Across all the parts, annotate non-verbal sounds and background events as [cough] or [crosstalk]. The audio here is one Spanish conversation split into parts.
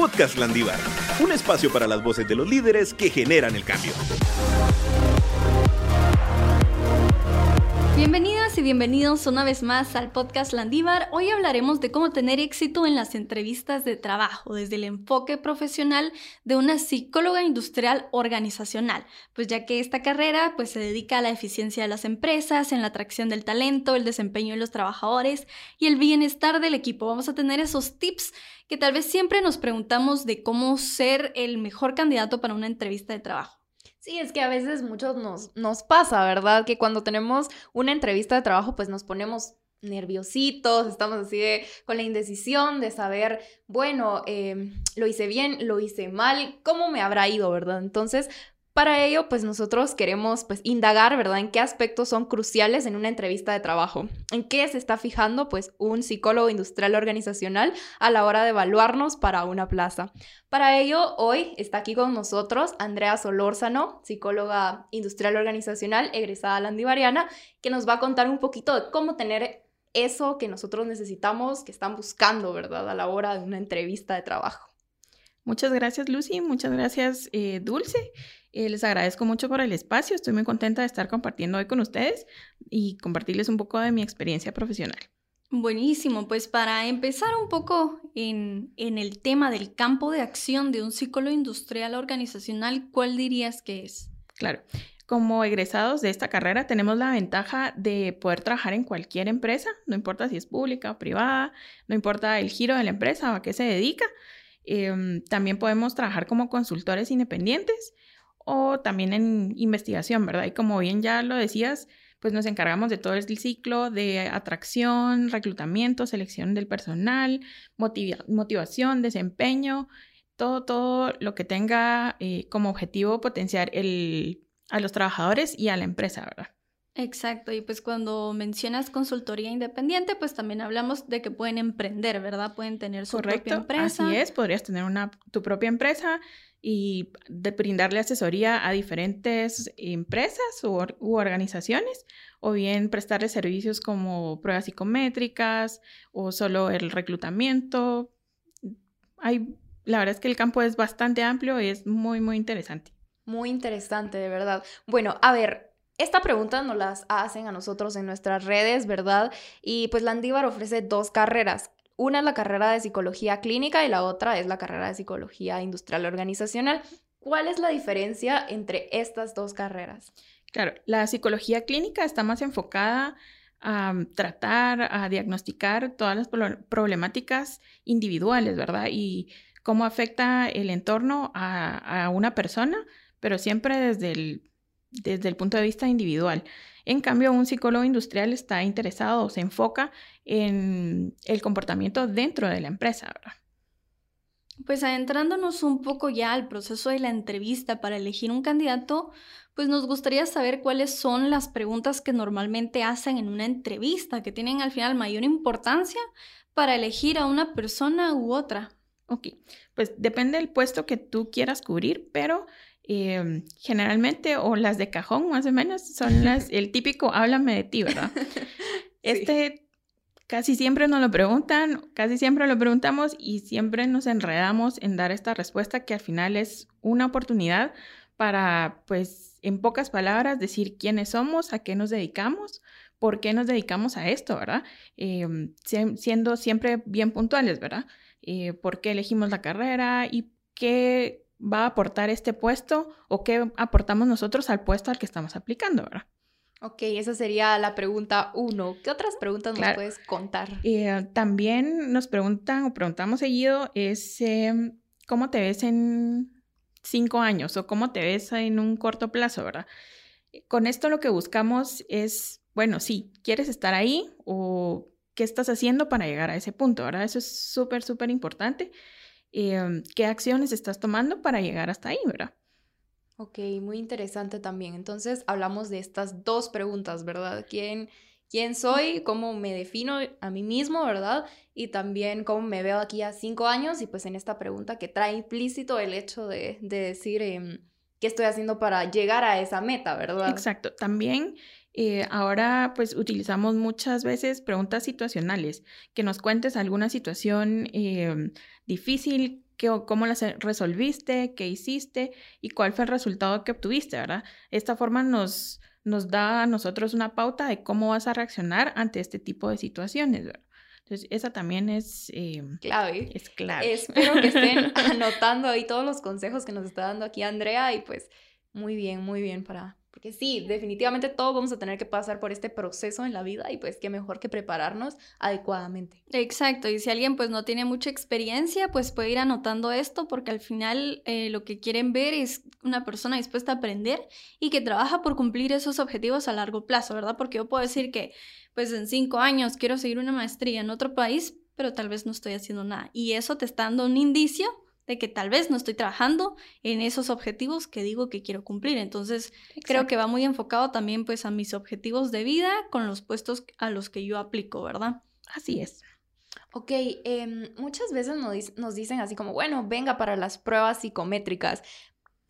Podcast Landívar, un espacio para las voces de los líderes que generan el cambio. Bienvenidas y bienvenidos una vez más al podcast Landívar. Hoy hablaremos de cómo tener éxito en las entrevistas de trabajo desde el enfoque profesional de una psicóloga industrial organizacional, pues ya que esta carrera pues se dedica a la eficiencia de las empresas, en la atracción del talento, el desempeño de los trabajadores y el bienestar del equipo. Vamos a tener esos tips que tal vez siempre nos preguntamos de cómo ser el mejor candidato para una entrevista de trabajo. Sí, es que a veces muchos nos, pasa, ¿verdad? Que cuando tenemos una entrevista de trabajo, pues nos ponemos nerviositos, estamos así de, con la indecisión de saber, bueno, em, lo hice bien, lo hice mal, cómo me habrá ido, ¿verdad? Entonces, para ello, pues nosotros queremos pues indagar, ¿verdad? En qué aspectos son cruciales en una entrevista de trabajo. ¿En qué se está fijando pues un psicólogo industrial organizacional a la hora de evaluarnos para una plaza? Para ello, hoy está aquí con nosotros Andrea Solórzano, psicóloga industrial organizacional egresada landivariana, que nos va a contar un poquito de cómo tener eso que nosotros necesitamos, que están buscando, ¿verdad? A la hora de una entrevista de trabajo. Muchas gracias, Lucy. Muchas gracias, eh, Dulce. Eh, les agradezco mucho por el espacio. Estoy muy contenta de estar compartiendo hoy con ustedes y compartirles un poco de mi experiencia profesional. Buenísimo, pues para empezar un poco en, en, el tema del campo de acción de un psicólogo industrial organizacional, ¿cuál dirías que es? Claro, como egresados de esta carrera tenemos la ventaja de poder trabajar en cualquier empresa, no importa si es pública o privada, no importa el giro de la empresa o a qué se dedica. Em, también podemos trabajar como consultores independientes o también en investigación, ¿verdad? Y como bien ya lo decías, pues nos encargamos de todo el ciclo de atracción, reclutamiento, selección del personal, motivación, desempeño, todo, todo lo que tenga eh, como objetivo potenciar el, a los trabajadores y a la empresa, ¿verdad? Exacto, y pues cuando mencionas consultoría independiente, pues también hablamos de que pueden emprender, ¿verdad? Pueden tener su propia empresa. Así es, podrías tener una, tu propia empresa y de brindarle asesoría a diferentes empresas u, organizaciones o bien prestarle servicios como pruebas psicométricas o solo el reclutamiento. Hay, la verdad es que el campo es bastante amplio y es muy, muy interesante. Muy interesante, de verdad. Bueno, a ver, esta pregunta nos las hacen a nosotros en nuestras redes, ¿verdad? Y pues Landívar ofrece dos carreras. Una es la carrera de psicología clínica y la otra es la carrera de psicología industrial organizacional. ¿Cuál es la diferencia entre estas dos carreras? Claro, la psicología clínica está más enfocada a tratar, a diagnosticar todas las problemáticas individuales, ¿verdad? Y cómo afecta el entorno a, a una persona, pero siempre desde el desde el punto de vista individual. En cambio, un psicólogo industrial está interesado o se enfoca en el comportamiento dentro de la empresa, ¿verdad? Pues adentrándonos un poco ya al proceso de la entrevista para elegir un candidato, pues nos gustaría saber cuáles son las preguntas que normalmente hacen en una entrevista, que tienen al final mayor importancia para elegir a una persona u otra. Ok, pues depende del puesto que tú quieras cubrir, pero Em, generalmente, o las de cajón más o menos, son [laughs] las, el típico háblame de ti, ¿verdad? [laughs] Este casi siempre nos lo preguntan, casi siempre lo preguntamos y siempre nos enredamos en dar esta respuesta que al final es una oportunidad para, pues, en pocas palabras, decir quiénes somos, a qué nos dedicamos, por qué nos dedicamos a esto, ¿verdad? Em, siendo siempre bien puntuales, ¿verdad? Eh, por qué elegimos la carrera y qué va a aportar este puesto o qué aportamos nosotros al puesto al que estamos aplicando, ¿verdad? Ok, esa sería la pregunta uno. ¿Qué otras preguntas nos puedes contar? Eh, también nos preguntan o preguntamos seguido es em, cómo te ves en cinco años o cómo te ves en un corto plazo, ¿verdad? Con esto lo que buscamos es, bueno, sí, ¿quieres estar ahí o qué estás haciendo para llegar a ese punto, ¿verdad? Eso es súper, súper importante. Em, qué acciones estás tomando para llegar hasta ahí, ¿verdad? Ok, muy interesante también. Entonces hablamos de estas dos preguntas, ¿verdad? ¿Quién, quién soy? ¿Cómo me defino a mí mismo, ¿verdad? Y también cómo me veo aquí a cinco años y pues en esta pregunta que trae implícito el hecho de, decir em, qué estoy haciendo para llegar a esa meta, ¿verdad? Exacto. También Eh, ahora pues utilizamos muchas veces preguntas situacionales, que nos cuentes alguna situación em, difícil, que, cómo la resolviste, qué hiciste y cuál fue el resultado que obtuviste, ¿verdad? Esta forma nos, nos da a nosotros una pauta de cómo vas a reaccionar ante este tipo de situaciones, ¿verdad? Entonces, esa también es em, clave. Es clave. Espero que estén [laughs] anotando ahí todos los consejos que nos está dando aquí Andrea y pues muy bien, muy bien para, porque sí, definitivamente todos vamos a tener que pasar por este proceso en la vida y pues qué mejor que prepararnos adecuadamente. Exacto, y si alguien pues no tiene mucha experiencia, pues puede ir anotando esto porque al final eh, lo que quieren ver es una persona dispuesta a aprender y que trabaja por cumplir esos objetivos a largo plazo, ¿verdad? Porque yo puedo decir que pues en cinco años quiero seguir una maestría en otro país, pero tal vez no estoy haciendo nada. Y eso te está dando un indicio de que tal vez no estoy trabajando en esos objetivos que digo que quiero cumplir. Entonces, creo que va muy enfocado también pues a mis objetivos de vida con los puestos a los que yo aplico, ¿verdad? Así es. Ok, em, muchas veces nos, dicen así como, bueno, venga para las pruebas psicométricas.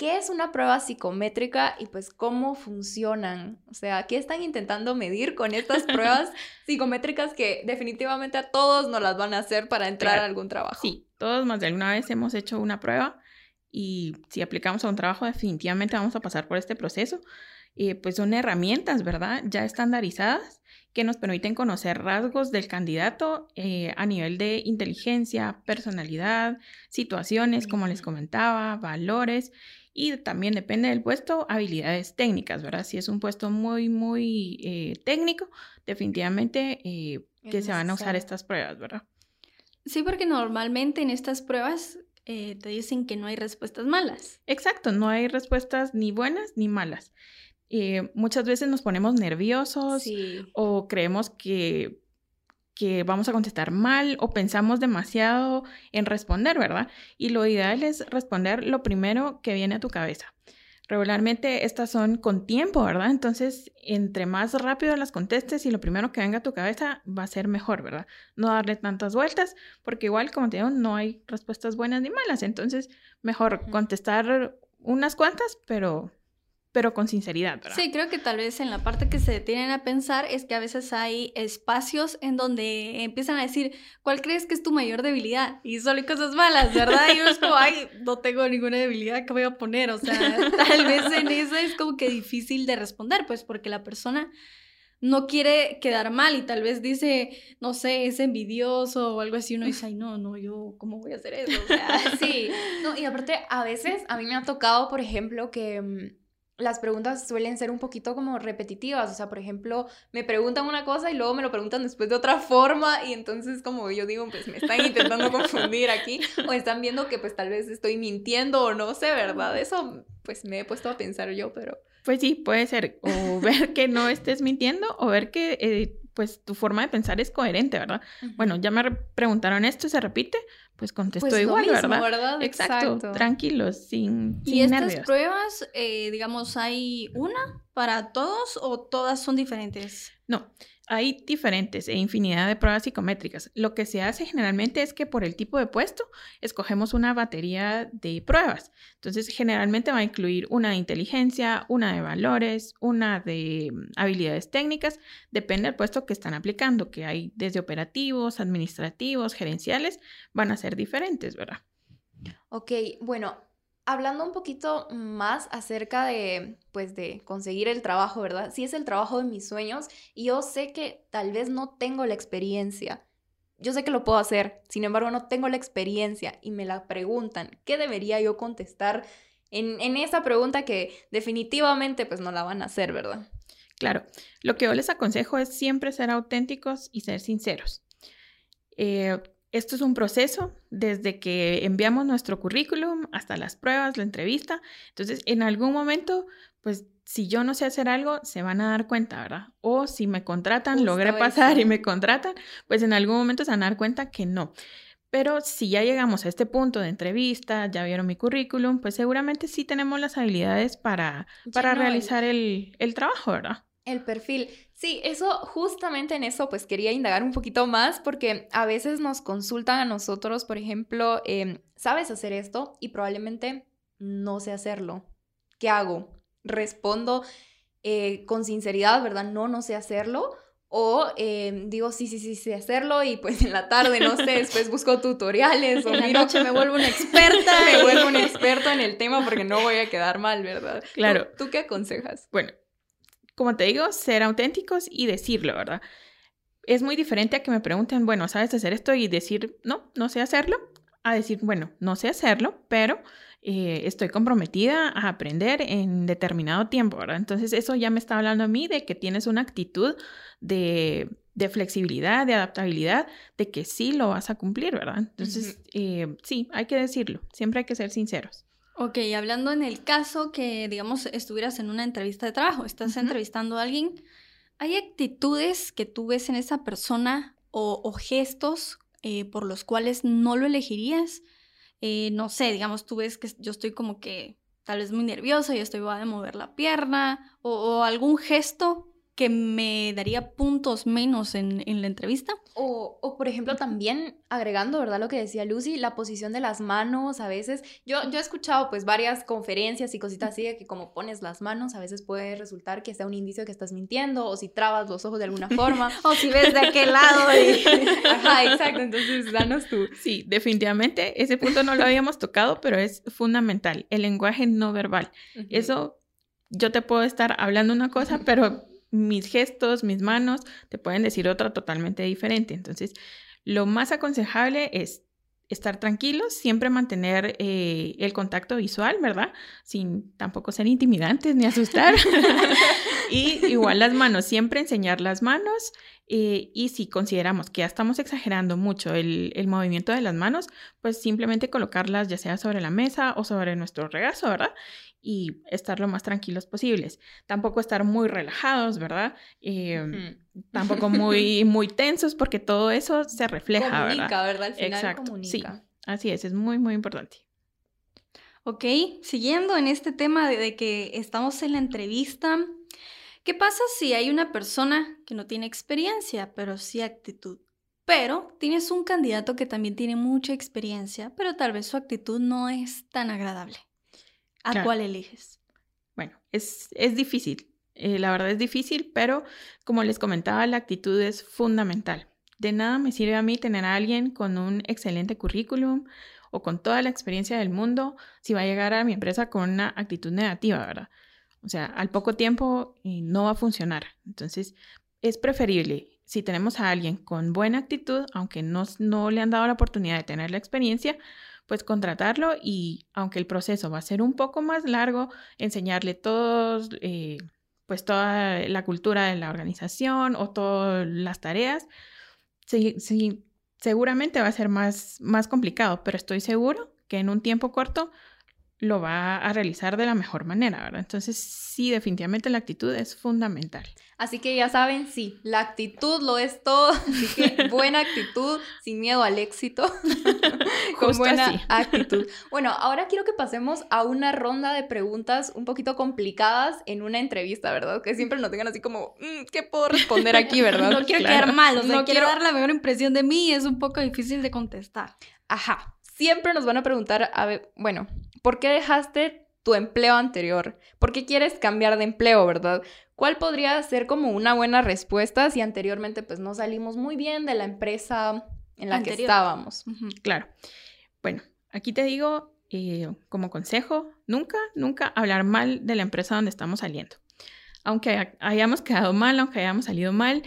¿Qué es una prueba psicométrica y pues cómo funcionan? O sea, ¿qué están intentando medir con estas pruebas [laughs] psicométricas que definitivamente a todos nos las van a hacer para entrar a algún trabajo? Sí, todos más de alguna vez hemos hecho una prueba y si aplicamos a un trabajo definitivamente vamos a pasar por este proceso. Eh, pues son herramientas, ¿verdad? Ya estandarizadas que nos permiten conocer rasgos del candidato eh, a nivel de inteligencia, personalidad, situaciones, como les comentaba, valores y también depende del puesto, habilidades técnicas, ¿verdad? Si es un puesto muy, muy eh, técnico, definitivamente que se van a usar estas pruebas, ¿verdad? Sí, porque normalmente en estas pruebas eh, te dicen que no hay respuestas malas. Exacto, no hay respuestas ni buenas ni malas. Eh, muchas veces nos ponemos nerviosos o creemos que, que vamos a contestar mal o pensamos demasiado en responder, ¿verdad? Y lo ideal es responder lo primero que viene a tu cabeza. Regularmente estas son con tiempo, ¿verdad? Entonces, entre más rápido las contestes y lo primero que venga a tu cabeza va a ser mejor, ¿verdad? No darle tantas vueltas, porque igual, como te digo, no hay respuestas buenas ni malas. Entonces, mejor contestar unas cuantas, pero pero con sinceridad, ¿verdad? Sí, creo que tal vez en la parte que se detienen a pensar es que a veces hay espacios en donde empiezan a decir, ¿cuál crees que es tu mayor debilidad? Y solo hay cosas malas, ¿verdad? Y uno es como, ay, no tengo ninguna debilidad, ¿qué voy a poner? O sea, [laughs] tal vez en eso es como que difícil de responder, pues porque la persona no quiere quedar mal y tal vez dice, no sé, es envidioso o algo así, uno dice, ay, no, no, yo, ¿cómo voy a hacer eso? O sea, [laughs] sí, no, y aparte, a veces a mí me ha tocado, por ejemplo, que mm, las preguntas suelen ser un poquito como repetitivas, o sea, por ejemplo, me preguntan una cosa y luego me lo preguntan después de otra forma y entonces como yo digo, pues me están intentando [laughs] confundir aquí o están viendo que pues tal vez estoy mintiendo o no sé, ¿verdad? Eso pues me he puesto a pensar yo, pero... Pues sí, puede ser o [laughs] ver que no estés mintiendo o ver que eh, pues tu forma de pensar es coherente, ¿verdad? Bueno, ya me preguntaron esto, ¿se repite? Pues contesto pues igual, ¿verdad? Exacto, tranquilos, sin, sin ¿Y estas pruebas, eh, digamos, hay una para todos o todas son diferentes? No, hay diferentes e infinidad de pruebas psicométricas. Lo que se hace generalmente es que por el tipo de puesto escogemos una batería de pruebas. Entonces, generalmente va a incluir una de inteligencia, una de valores, una de mm, habilidades técnicas. Depende del puesto que están aplicando, que hay desde operativos, administrativos, gerenciales, van a ser diferentes, ¿verdad? Ok, bueno, hablando un poquito más acerca de, pues, de conseguir el trabajo, ¿verdad? Si es el trabajo de mis sueños y yo sé que tal vez no tengo la experiencia. Yo sé que lo puedo hacer, sin embargo no tengo la experiencia y me la preguntan, ¿qué debería yo contestar en, en esa pregunta que definitivamente pues no la van a hacer, ¿verdad? Claro, lo que yo les aconsejo es siempre ser auténticos y ser sinceros. Eh, esto es un proceso desde que enviamos nuestro currículum hasta las pruebas, la entrevista. Entonces, en algún momento, pues si yo no sé hacer algo, se van a dar cuenta, ¿verdad? O si me contratan, logré pasar y me contratan, pues en algún momento se van a dar cuenta que no. Pero si ya llegamos a este punto de entrevista, ya vieron mi currículum, pues seguramente sí tenemos las habilidades para, para realizar el, el trabajo, ¿verdad? El perfil. Sí, eso, justamente en eso, pues quería indagar un poquito más porque a veces nos consultan a nosotros, por ejemplo, em, ¿sabes hacer esto? Y probablemente no sé hacerlo. ¿Qué hago? Respondo eh, con sinceridad, ¿verdad? No, no sé hacerlo. O eh, digo, sí, sí, sí, sé hacerlo y pues [laughs] en la tarde, no sé, después busco tutoriales o En miro- noche me vuelvo una experta. [laughs] me vuelvo un experto en el tema porque no voy a quedar mal, ¿verdad? Claro. ¿Tú, tú qué aconsejas? Bueno, como te digo, ser auténticos y decirlo, ¿verdad? Es muy diferente a que me pregunten, bueno, ¿sabes hacer esto? Y decir, no, no sé hacerlo, a decir, bueno, no sé hacerlo, pero eh, estoy comprometida a aprender en determinado tiempo, ¿verdad? Entonces eso ya me está hablando a mí de que tienes una actitud de, de flexibilidad, de adaptabilidad, de que sí lo vas a cumplir, ¿verdad? Entonces, eh, sí, hay que decirlo, siempre hay que ser sinceros. Ok, hablando en el caso que, digamos, estuvieras en una entrevista de trabajo, estás entrevistando a alguien, ¿hay actitudes que tú ves en esa persona o, o gestos eh, por los cuales no lo elegirías? Eh, no sé, digamos, tú ves que yo estoy como que tal vez muy nerviosa y estoy va a mover la pierna o, o algún gesto que me daría puntos menos en, en la entrevista. O, o, por ejemplo, también agregando, ¿verdad? Lo que decía Lucy, la posición de las manos a veces. Yo, yo he escuchado pues varias conferencias y cositas así de que como pones las manos a veces puede resultar que sea un indicio que estás mintiendo o si trabas los ojos de alguna forma. [laughs] O si ves de aquel lado y... [laughs] Ajá, exacto. Entonces, danos tú. Sí, definitivamente ese punto no lo habíamos tocado, pero es fundamental, el lenguaje no verbal. Eso, yo te puedo estar hablando una cosa, pero mis gestos, mis manos, te pueden decir otra totalmente diferente. Entonces, lo más aconsejable es estar tranquilos, siempre mantener eh, el contacto visual, ¿verdad? Sin tampoco ser intimidantes ni asustar. [laughs] [laughs] y igual las manos, siempre enseñar las manos. eh, y si consideramos que ya estamos exagerando mucho el, el movimiento de las manos, pues simplemente colocarlas ya sea sobre la mesa o sobre nuestro regazo, ¿verdad? Y estar lo más tranquilos posibles. Tampoco estar muy relajados, ¿verdad? Eh, Ujú. Tampoco [laughs] muy, muy tensos porque todo eso se refleja, comunica, ¿verdad? ¿verdad? Al final Exacto, comunica. Así es, es muy, muy importante. Ok, siguiendo en este tema de, de que estamos en la entrevista, ¿qué pasa si hay una persona que no tiene experiencia, pero sí actitud? Pero tienes un candidato que también tiene mucha experiencia, pero tal vez su actitud no es tan agradable. ¿A Claro. cuál eliges? Bueno, es, es difícil, eh, la verdad es difícil, pero como les comentaba, la actitud es fundamental. De nada me sirve a mí tener a alguien con un excelente currículum o con toda la experiencia del mundo si va a llegar a mi empresa con una actitud negativa, ¿verdad? O sea, al poco tiempo eh, no va a funcionar. Entonces, es preferible si tenemos a alguien con buena actitud, aunque no, no le han dado la oportunidad de tener la experiencia, pues contratarlo y aunque el proceso va a ser un poco más largo, enseñarle todos, eh, pues toda la cultura de la organización o todas las tareas, sí, sí, seguramente va a ser más, más complicado, pero estoy seguro que en un tiempo corto lo va a realizar de la mejor manera, ¿verdad? Entonces, sí, definitivamente la actitud es fundamental. Así que ya saben, sí, la actitud lo es todo. Así que [laughs] buena actitud, sin miedo al éxito. [laughs] Con buena así. actitud. [laughs] Bueno, ahora quiero que pasemos a una ronda de preguntas un poquito complicadas en una entrevista, ¿verdad? Que siempre nos tengan así como, "Mm, ¿qué puedo responder aquí, verdad? No quiero Claro. quedar mal, o sea, No quiero quiero- dar la mejor impresión de mí y es un poco difícil de contestar. Ajá. Siempre nos van a preguntar, a ver, bueno, ¿por qué dejaste tu empleo anterior? ¿Por qué quieres cambiar de empleo, verdad? ¿Cuál podría ser como una buena respuesta si anteriormente pues no salimos muy bien de la empresa en la que estábamos? Claro. Bueno, aquí te digo eh, como consejo, nunca, nunca hablar mal de la empresa donde estamos saliendo. Aunque hay- hayamos quedado mal, aunque hayamos salido mal,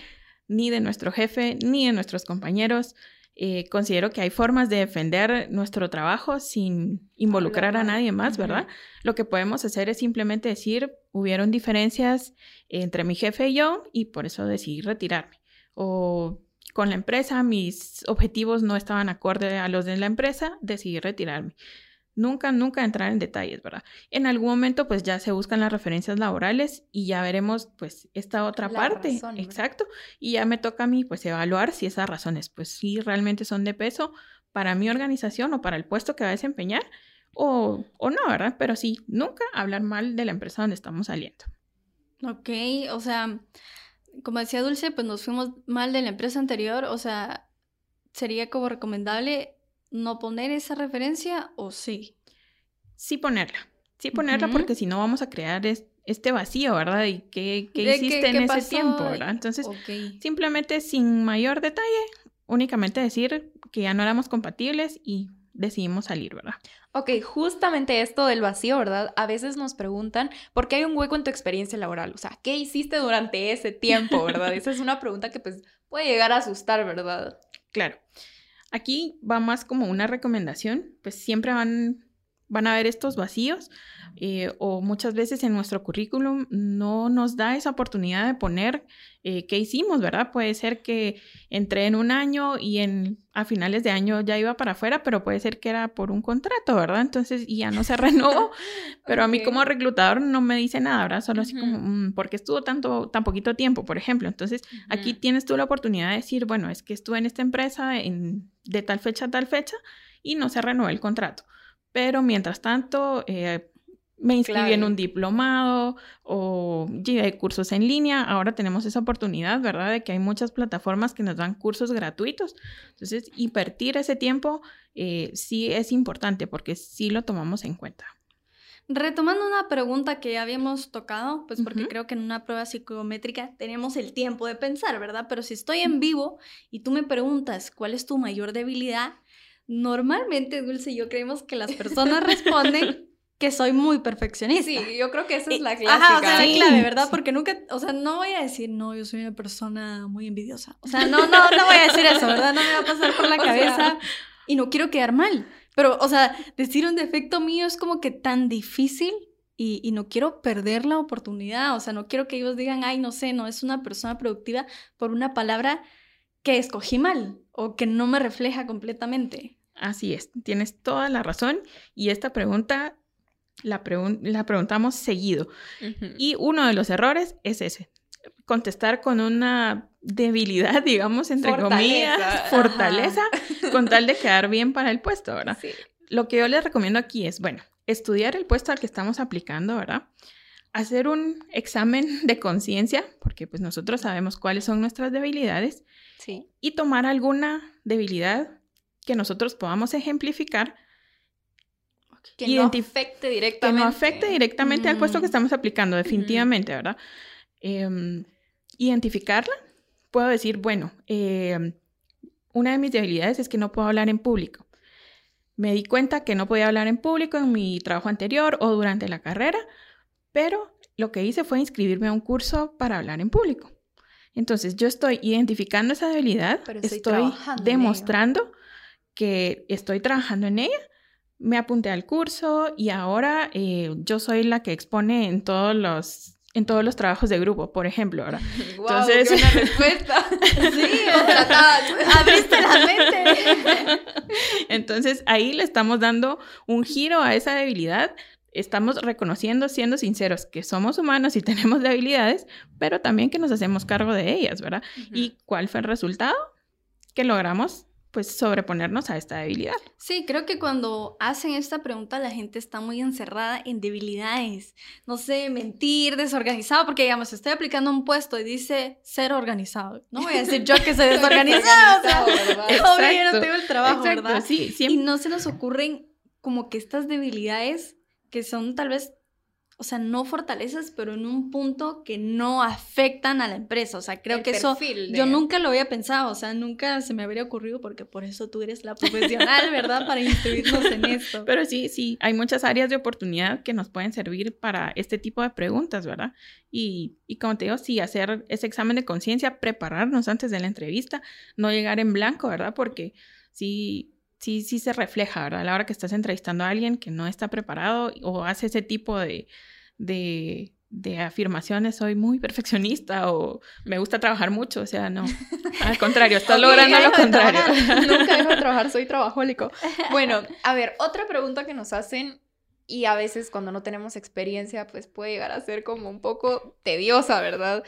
ni de nuestro jefe, ni de nuestros compañeros. Eh, considero que hay formas de defender nuestro trabajo sin involucrar a nadie más. ¿verdad? Lo que podemos hacer es simplemente decir, hubieron diferencias entre mi jefe y yo y por eso decidí retirarme. O con la empresa, mis objetivos no estaban acorde a los de la empresa, decidí retirarme. Nunca, nunca entrar en detalles, ¿verdad? En algún momento, pues ya se buscan las referencias laborales y ya veremos, pues, esta otra La parte. Exacto. Y ya me toca a mí, pues, evaluar si esas razones, pues, sí realmente son de peso para mi organización o para el puesto que va a desempeñar o, o no, ¿verdad? Pero sí, nunca hablar mal de la empresa donde estamos saliendo. Ok, o sea, como decía Dulce, pues nos fuimos mal de la empresa anterior, o sea, sería como recomendable no poner esa referencia o sí. Sí ponerla, sí ponerla porque si no vamos a crear es- este vacío, ¿verdad? Y qué, qué hiciste qué- en qué ese tiempo, pasó ¿verdad? Entonces, simplemente sin mayor detalle, únicamente decir que ya no éramos compatibles y decidimos salir, ¿verdad? Ok, justamente esto del vacío, ¿verdad? A veces nos preguntan, ¿por qué hay un hueco en tu experiencia laboral? O sea, ¿qué hiciste durante ese tiempo, verdad? [laughs] Esa es una pregunta que pues puede llegar a asustar, ¿verdad? Claro. Aquí va más como una recomendación, pues siempre van, van a haber estos vacíos eh, o muchas veces en nuestro currículum no nos da esa oportunidad de poner eh, qué hicimos, ¿verdad? Puede ser que entré en un año y en, a finales de año ya iba para afuera, pero puede ser que era por un contrato, ¿verdad? Entonces y ya no se [laughs] renovó, pero a mí como reclutador no me dice nada, ¿verdad? Solo así como, Ujú. mm, ¿por qué estuvo tanto, tan poquito tiempo, por ejemplo? Entonces Aquí tienes tú la oportunidad de decir, bueno, es que estuve en esta empresa en- de tal fecha a tal fecha y no se renovó el contrato. Pero mientras tanto, eh, me inscribí en un diplomado o llevé cursos en línea. Ahora tenemos esa oportunidad, ¿verdad? De que hay muchas plataformas que nos dan cursos gratuitos. Entonces, invertir ese tiempo eh, sí es importante porque sí lo tomamos en cuenta. Retomando una pregunta que ya habíamos tocado, pues porque creo que en una prueba psicométrica tenemos el tiempo de pensar, ¿verdad? Pero si estoy en vivo y tú me preguntas cuál es tu mayor debilidad, normalmente, Dulce y yo creemos que las personas responden que soy muy perfeccionista. Sí, yo creo que esa es la clásica. Ajá, o sea, la clave, ¿verdad? Porque nunca, o sea, no voy a decir, no, yo soy una persona muy envidiosa. O sea, no, no, no voy a decir eso, ¿verdad? No me va a pasar por la [laughs] O sea- cabeza y no quiero quedar mal. Pero, o sea, decir un defecto mío es como que tan difícil y, y no quiero perder la oportunidad. O sea, no quiero que ellos digan, ay, no sé, no es una persona productiva por una palabra que escogí mal o que no me refleja completamente. Así es, tienes toda la razón y esta pregunta la, pregun- la preguntamos seguido. Y uno de los errores es ese, contestar con una debilidad, [laughs] digamos, entre Fortaleza, comillas, ajá. fortaleza, [laughs] con tal de quedar bien para el puesto, ¿verdad? Sí. Lo que yo les recomiendo aquí es, bueno, estudiar el puesto al que estamos aplicando, ¿verdad? Hacer un examen [laughs] de conciencia, porque pues nosotros sabemos cuáles son nuestras debilidades, Sí. y tomar alguna debilidad que nosotros podamos ejemplificar Que Identif- no afecte que directamente. no afecte directamente al puesto que Mm. estamos aplicando, definitivamente, ¿verdad? Em, identificarla, puedo decir, bueno, em, una de mis debilidades es que no puedo hablar en público. Me di cuenta que no podía hablar en público en mi trabajo anterior o durante la carrera, pero lo que hice fue inscribirme a un curso para hablar en público. Entonces, yo estoy identificando esa debilidad, Pero estoy demostrando que estoy trabajando en ella me apunté al curso y ahora eh, yo soy la que expone en todos los en todos los trabajos de grupo, por ejemplo, ahora. [laughs] Wow, Entonces- qué buena respuesta. [laughs] Sí, Contratada. [laughs] abriste la mente. Entonces ahí le estamos dando un giro a esa debilidad. Estamos reconociendo, siendo sinceros, que somos humanos y [laughs] tenemos debilidades, pero también que nos hacemos cargo de ellas, ¿verdad? ¿Y cuál fue el resultado? Que logramos, pues, sobreponernos a esta debilidad. Sí, creo que cuando hacen esta pregunta la gente está muy encerrada en debilidades. No sé, mentir, desorganizado, porque digamos, estoy aplicando un puesto y dice ser organizado. No voy a decir yo que soy [laughs] desorganizado, o sea, [laughs] obvio, yo no tengo el trabajo, Exacto, ¿verdad? sí, Y siempre. no se nos ocurren como que estas debilidades que son tal vez, o sea, no fortalezas, pero en un punto que no afectan a la empresa. O sea, creo El que eso de- yo nunca lo había pensado, o sea, nunca se me habría ocurrido porque por eso tú eres la profesional, ¿verdad? Para instruirnos en esto. [laughs] Pero sí, sí, hay muchas áreas de oportunidad que nos pueden servir para este tipo de preguntas, ¿verdad? Y, y como te digo, sí, hacer ese examen de conciencia, prepararnos antes de la entrevista, no llegar en blanco, ¿verdad? Porque sí, sí, sí se refleja, ¿verdad? A la hora que estás entrevistando a alguien que no está preparado o hace ese tipo de, de, de afirmaciones, soy muy perfeccionista o me gusta trabajar mucho, o sea, no. Al contrario, [laughs] estás logrando lo contrario. trabajar. [laughs] Nunca dejo de trabajar, soy trabajólico. [laughs] Bueno, a ver, otra pregunta que nos hacen y a veces cuando no tenemos experiencia, pues puede llegar a ser como un poco tediosa, ¿verdad?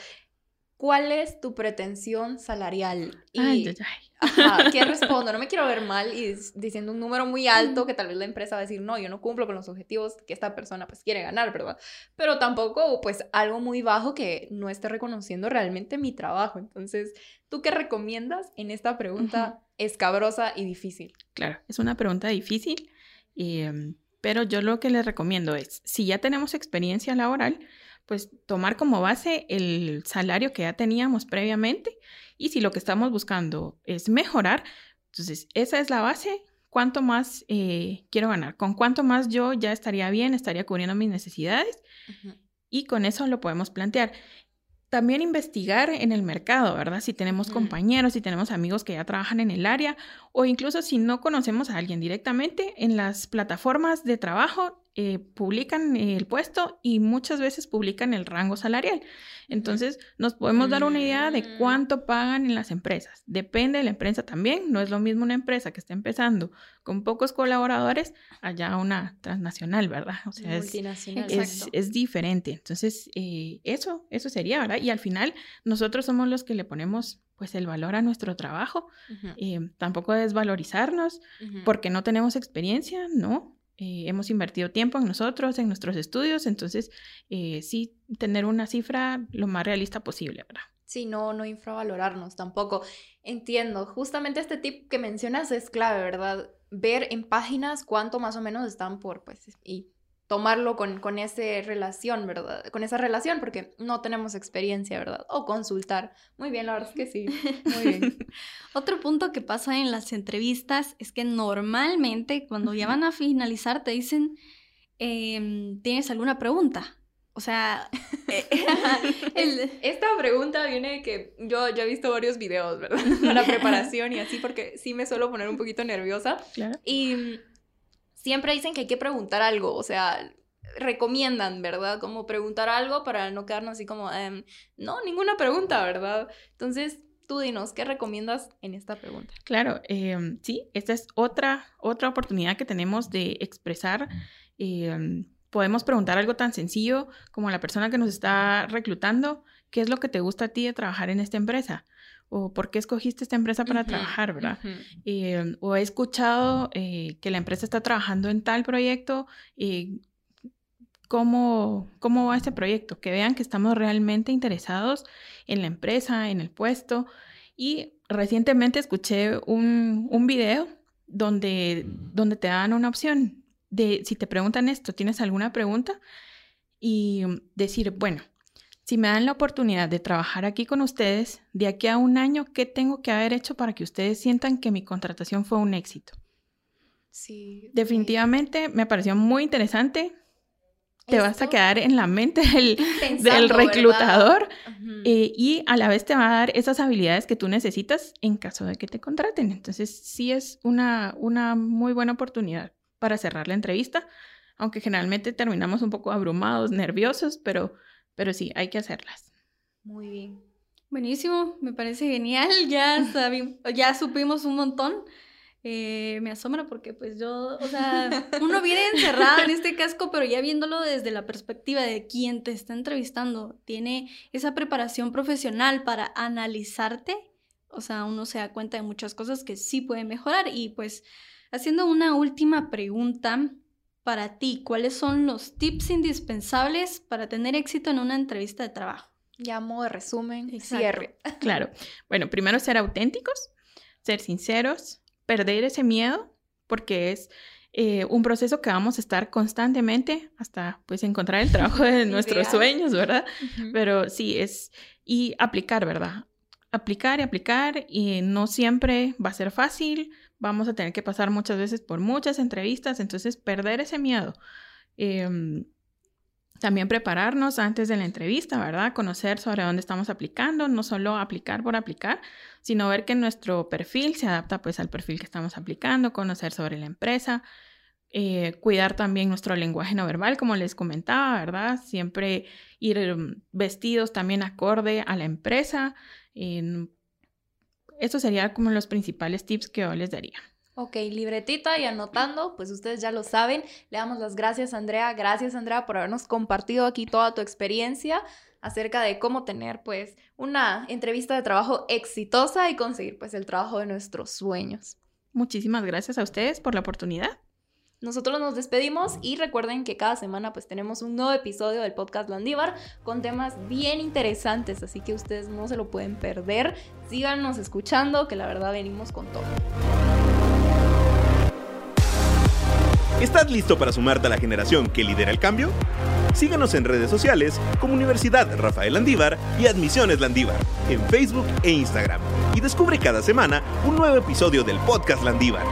¿Cuál es tu pretensión salarial? Y, Ay, ay, ay. ajá, ¿qué [laughs] respondo? No me quiero ver mal y diciendo un número muy alto que tal vez la empresa va a decir, no, yo no cumplo con los objetivos que esta persona pues quiere ganar, ¿verdad? Pero tampoco pues algo muy bajo que no esté reconociendo realmente mi trabajo. Entonces, ¿tú qué recomiendas en esta pregunta escabrosa y difícil? Claro, es una pregunta difícil, em, pero yo lo que les recomiendo es, si ya tenemos experiencia laboral, pues tomar como base el salario que ya teníamos previamente y si lo que estamos buscando es mejorar, entonces esa es la base. ¿Cuánto más eh, quiero ganar? ¿Con cuánto más yo ya estaría bien, estaría cubriendo mis necesidades? Y con eso lo podemos plantear también investigar en el mercado, ¿verdad? Si tenemos compañeros, si tenemos amigos que ya trabajan en el área o incluso si no conocemos a alguien directamente, en las plataformas de trabajo eh, publican el puesto y muchas veces publican el rango salarial. Entonces, nos podemos dar una idea de mm. cuánto pagan en las empresas. Depende de la empresa también. No es lo mismo una empresa que está empezando con pocos colaboradores allá una transnacional, ¿verdad? O sea, es, es, diferente. Entonces, eh, eso, eso sería, ¿verdad? Y al final, nosotros somos los que le ponemos pues el valor a nuestro trabajo, eh, tampoco desvalorizarnos porque no tenemos experiencia, no, eh, hemos invertido tiempo en nosotros, en nuestros estudios, entonces eh, sí tener una cifra lo más realista posible, ¿verdad? Sí, no, no infravalorarnos tampoco. Entiendo, justamente este tip que mencionas es clave, ¿verdad? Ver en páginas cuánto más o menos están por, pues, y tomarlo con, con esa relación, ¿verdad? Con esa relación, porque no tenemos experiencia, ¿verdad? O consultar. Muy bien, la verdad es que sí. Muy bien. [laughs] Otro punto que pasa en las entrevistas es que normalmente cuando ya van a finalizar te dicen, em, ¿tienes alguna pregunta? O sea, [laughs] [laughs] eh, esta pregunta viene de que yo ya he visto varios videos, ¿verdad? [laughs] la preparación y así, porque sí me suelo poner un poquito nerviosa. Claro. Y siempre dicen que hay que preguntar algo, o sea, recomiendan, ¿verdad? Como preguntar algo para no quedarnos así como, em, no, ninguna pregunta, ¿verdad? Entonces, tú dinos, ¿qué recomiendas en esta pregunta? Claro, em, sí, esta es otra, otra oportunidad que tenemos de expresar. Em, podemos preguntar algo tan sencillo como a la persona que nos está reclutando, ¿qué es lo que te gusta a ti de trabajar en esta empresa? o por qué escogiste esta empresa para trabajar, ¿verdad? Eh, o he escuchado eh, que la empresa está trabajando en tal proyecto y cómo, cómo va este proyecto, que vean que estamos realmente interesados en la empresa, en el puesto. Y recientemente escuché un, un video donde, donde te dan una opción de, si te preguntan esto, ¿tienes alguna pregunta? Y decir, bueno, si me dan la oportunidad de trabajar aquí con ustedes, de aquí a un año, ¿qué tengo que haber hecho para que ustedes sientan que mi contratación fue un éxito? Sí. Definitivamente me pareció muy interesante. Te vas a quedar en la mente del, [laughs] del reclutador eh, y a la vez te va a dar esas habilidades que tú necesitas en caso de que te contraten. Entonces, sí es una, una muy buena oportunidad para cerrar la entrevista, aunque generalmente terminamos un poco abrumados, nerviosos, pero pero sí, hay que hacerlas. Muy bien. Buenísimo, me parece genial. [laughs] Ya, ya supimos un montón. Eh, me asombra porque pues yo, o sea, [laughs] uno viene encerrado en este casco, pero ya viéndolo desde la perspectiva de quien te está entrevistando, tiene esa preparación profesional para analizarte, o sea, uno se da cuenta de muchas cosas que sí puede mejorar y pues haciendo una última pregunta, para ti, ¿cuáles son los tips indispensables para tener éxito en una entrevista de trabajo? Llamo de resumen, cierre. [laughs] Claro. Bueno, primero ser auténticos, ser sinceros, perder ese miedo, porque es eh, un proceso que vamos a estar constantemente hasta pues encontrar el trabajo de [laughs] nuestros sueños, ¿verdad? Pero sí, es y aplicar, ¿verdad? Aplicar y aplicar y no siempre va a ser fácil, vamos a tener que pasar muchas veces por muchas entrevistas, entonces perder ese miedo. Em, también prepararnos antes de la entrevista, ¿verdad? Conocer sobre dónde estamos aplicando, no solo aplicar por aplicar, sino ver que nuestro perfil se adapta pues al perfil que estamos aplicando, conocer sobre la empresa, eh, cuidar también nuestro lenguaje no verbal, como les comentaba, ¿verdad? Siempre ir em, vestidos también acorde a la empresa, estos serían como los principales tips que yo les daría. Ok, libretita y anotando, pues ustedes ya lo saben. Le damos las gracias, Andrea. Gracias, Andrea, por habernos compartido aquí toda tu experiencia acerca de cómo tener, pues, una entrevista de trabajo exitosa y conseguir, pues, el trabajo de nuestros sueños. Muchísimas gracias a ustedes por la oportunidad. Nosotros nos despedimos y recuerden que cada semana pues tenemos un nuevo episodio del podcast Landívar con temas bien interesantes, así que ustedes no se lo pueden perder. Síganos escuchando, que la verdad venimos con todo. ¿Estás listo para sumarte a la generación que lidera el cambio? Síganos en redes sociales como Universidad Rafael Landívar y Admisiones Landívar en Facebook e Instagram. Y descubre cada semana un nuevo episodio del podcast Landívar.